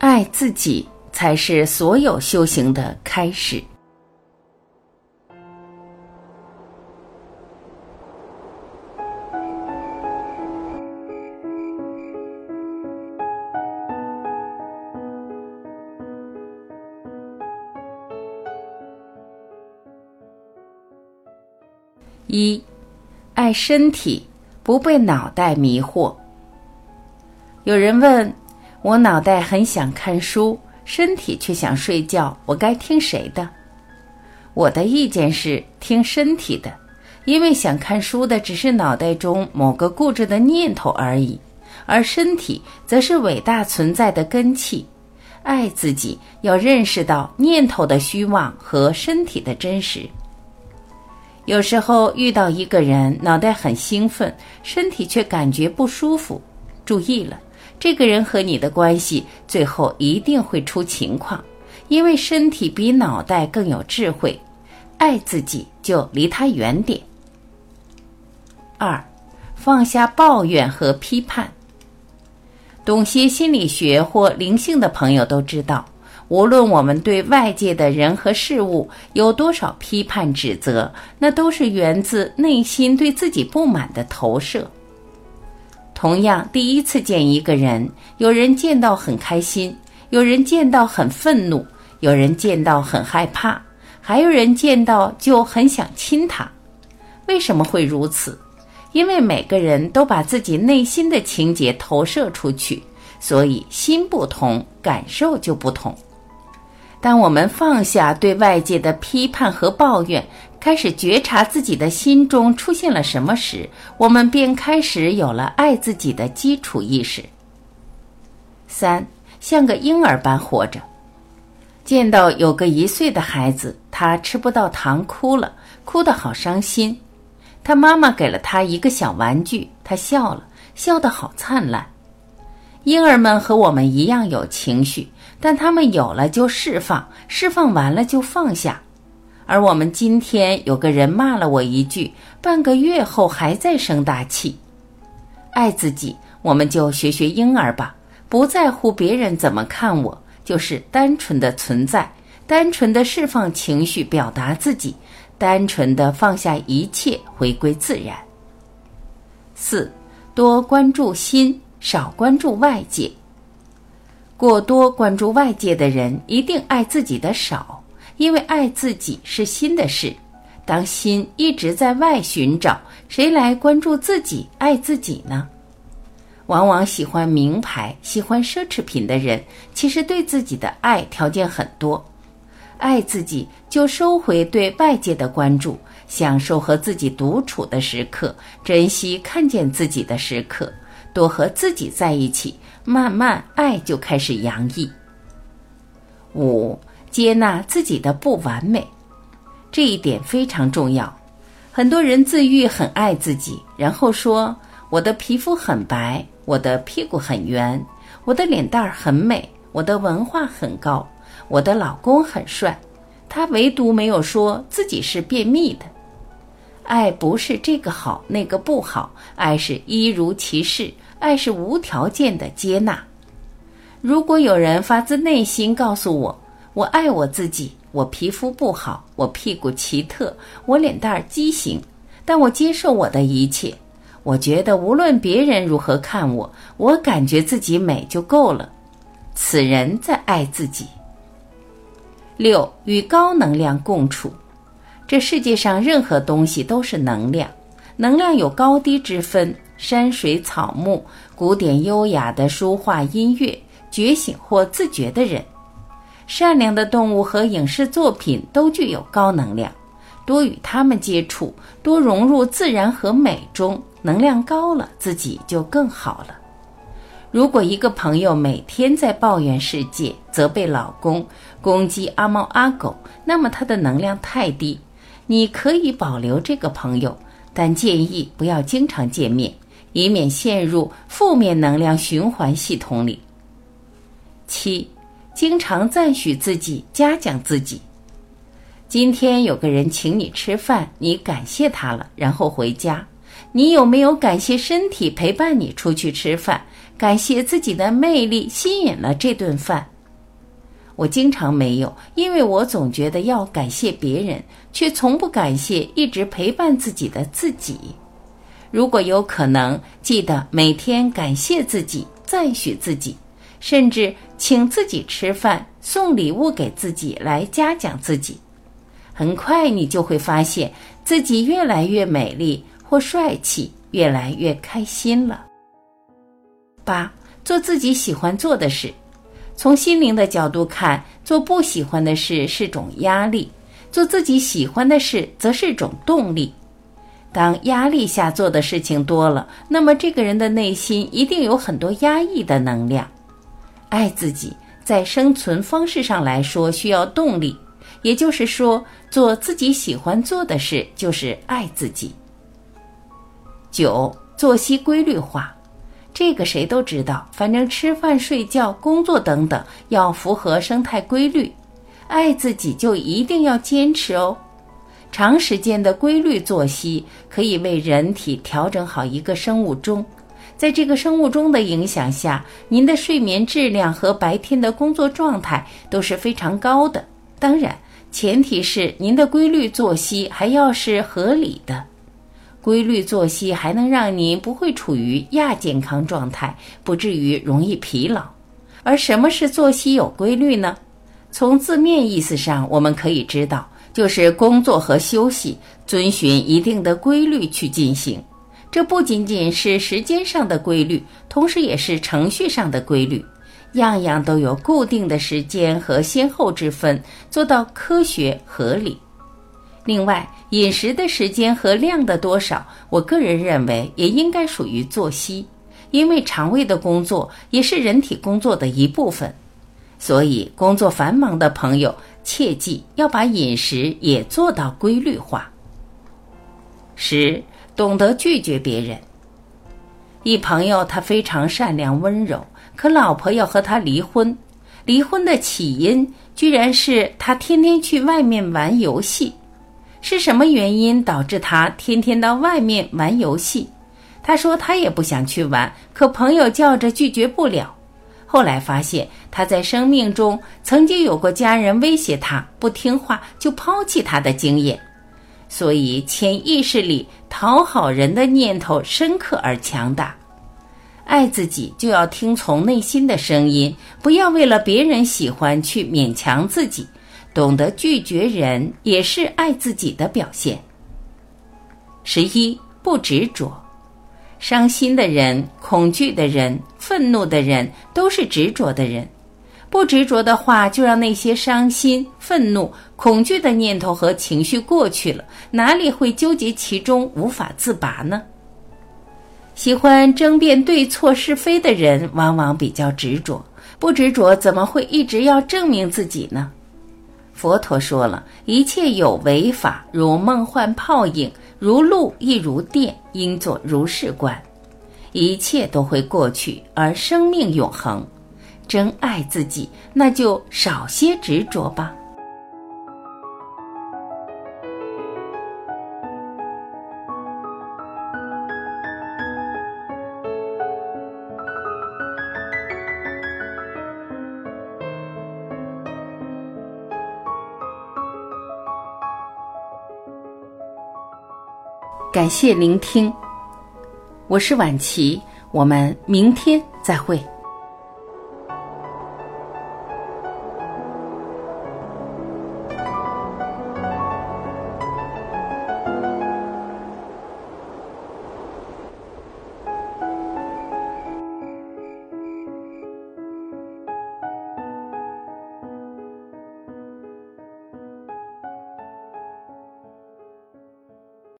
爱自己才是所有修行的开始。一，爱身体，不被脑袋迷惑。有人问我，脑袋很想看书，身体却想睡觉，我该听谁的？我的意见是听身体的，因为想看书的只是脑袋中某个固执的念头而已，而身体则是伟大存在的根器。爱自己，要认识到念头的虚妄和身体的真实。有时候遇到一个人，脑袋很兴奋，身体却感觉不舒服。注意了，这个人和你的关系最后一定会出情况，因为身体比脑袋更有智慧。爱自己就离他远点。二，放下抱怨和批判。懂些心理学或灵性的朋友都知道。无论我们对外界的人和事物有多少批判指责，那都是源自内心对自己不满的投射。同样，第一次见一个人，有人见到很开心，有人见到很愤怒，有人见到很害怕，还有人见到就很想亲他。为什么会如此？因为每个人都把自己内心的情节投射出去，所以心不同，感受就不同。当我们放下对外界的批判和抱怨，开始觉察自己的心中出现了什么时，我们便开始有了爱自己的基础意识。三，像个婴儿般活着。见到有个一岁的孩子，他吃不到糖，哭了，哭得好伤心。他妈妈给了他一个小玩具，他笑了，笑得好灿烂。婴儿们和我们一样有情绪。但他们有了就释放，释放完了就放下，而我们今天有个人骂了我一句，半个月后还在生大气。爱自己，我们就学学婴儿吧，不在乎别人怎么看我，就是单纯的存在，单纯的释放情绪，表达自己，单纯的放下一切，回归自然。四，多关注心，少关注外界。过多关注外界的人，一定爱自己的少，因为爱自己是心的事。当心一直在外寻找，谁来关注自己、爱自己呢？往往喜欢名牌、喜欢奢侈品的人，其实对自己的爱条件很多。爱自己，就收回对外界的关注，享受和自己独处的时刻，珍惜看见自己的时刻，多和自己在一起。慢慢，爱就开始洋溢。五，接纳自己的不完美，这一点非常重要。很多人自愈很爱自己，然后说：“我的皮肤很白，我的屁股很圆，我的脸蛋儿很美，我的文化很高，我的老公很帅。”他唯独没有说自己是便秘的。爱不是这个好那个不好，爱是一如其事。爱是无条件的接纳。如果有人发自内心告诉我，我爱我自己，我皮肤不好，我屁股奇特，我脸蛋儿畸形，但我接受我的一切。我觉得无论别人如何看我，我感觉自己美就够了。此人在爱自己。六与高能量共处。这世界上任何东西都是能量，能量有高低之分。山水草木、古典优雅的书画音乐、觉醒或自觉的人、善良的动物和影视作品都具有高能量。多与他们接触，多融入自然和美中，能量高了，自己就更好了。如果一个朋友每天在抱怨世界、责备老公、攻击阿猫阿狗，那么他的能量太低。你可以保留这个朋友，但建议不要经常见面。以免陷入负面能量循环系统里。七，经常赞许自己，嘉奖自己。今天有个人请你吃饭，你感谢他了，然后回家。你有没有感谢身体陪伴你出去吃饭？感谢自己的魅力吸引了这顿饭？我经常没有，因为我总觉得要感谢别人，却从不感谢一直陪伴自己的自己。如果有可能，记得每天感谢自己，赞许自己，甚至请自己吃饭，送礼物给自己来嘉奖自己。很快你就会发现自己越来越美丽或帅气，越来越开心了。八，做自己喜欢做的事。从心灵的角度看，做不喜欢的事是种压力，做自己喜欢的事则是种动力。当压力下做的事情多了，那么这个人的内心一定有很多压抑的能量。爱自己，在生存方式上来说需要动力，也就是说，做自己喜欢做的事就是爱自己。九，作息规律化，这个谁都知道，反正吃饭、睡觉、工作等等要符合生态规律，爱自己就一定要坚持哦。长时间的规律作息可以为人体调整好一个生物钟，在这个生物钟的影响下，您的睡眠质量和白天的工作状态都是非常高的。当然，前提是您的规律作息还要是合理的。规律作息还能让您不会处于亚健康状态，不至于容易疲劳。而什么是作息有规律呢？从字面意思上，我们可以知道。就是工作和休息遵循一定的规律去进行，这不仅仅是时间上的规律，同时也是程序上的规律，样样都有固定的时间和先后之分，做到科学合理。另外，饮食的时间和量的多少，我个人认为也应该属于作息，因为肠胃的工作也是人体工作的一部分，所以工作繁忙的朋友。切记要把饮食也做到规律化。十，懂得拒绝别人。一朋友他非常善良温柔，可老婆要和他离婚。离婚的起因居然是他天天去外面玩游戏。是什么原因导致他天天到外面玩游戏？他说他也不想去玩，可朋友叫着拒绝不了。后来发现，他在生命中曾经有过家人威胁他不听话就抛弃他的经验，所以潜意识里讨好人的念头深刻而强大。爱自己就要听从内心的声音，不要为了别人喜欢去勉强自己，懂得拒绝人也是爱自己的表现。十一，不执着。伤心的人、恐惧的人、愤怒的人，都是执着的人。不执着的话，就让那些伤心、愤怒、恐惧的念头和情绪过去了，哪里会纠结其中无法自拔呢？喜欢争辩对错是非的人，往往比较执着。不执着，怎么会一直要证明自己呢？佛陀说了一切有为法，如梦幻泡影。如露亦如电，应作如是观。一切都会过去，而生命永恒。真爱自己，那就少些执着吧。感谢聆听，我是晚琪，我们明天再会。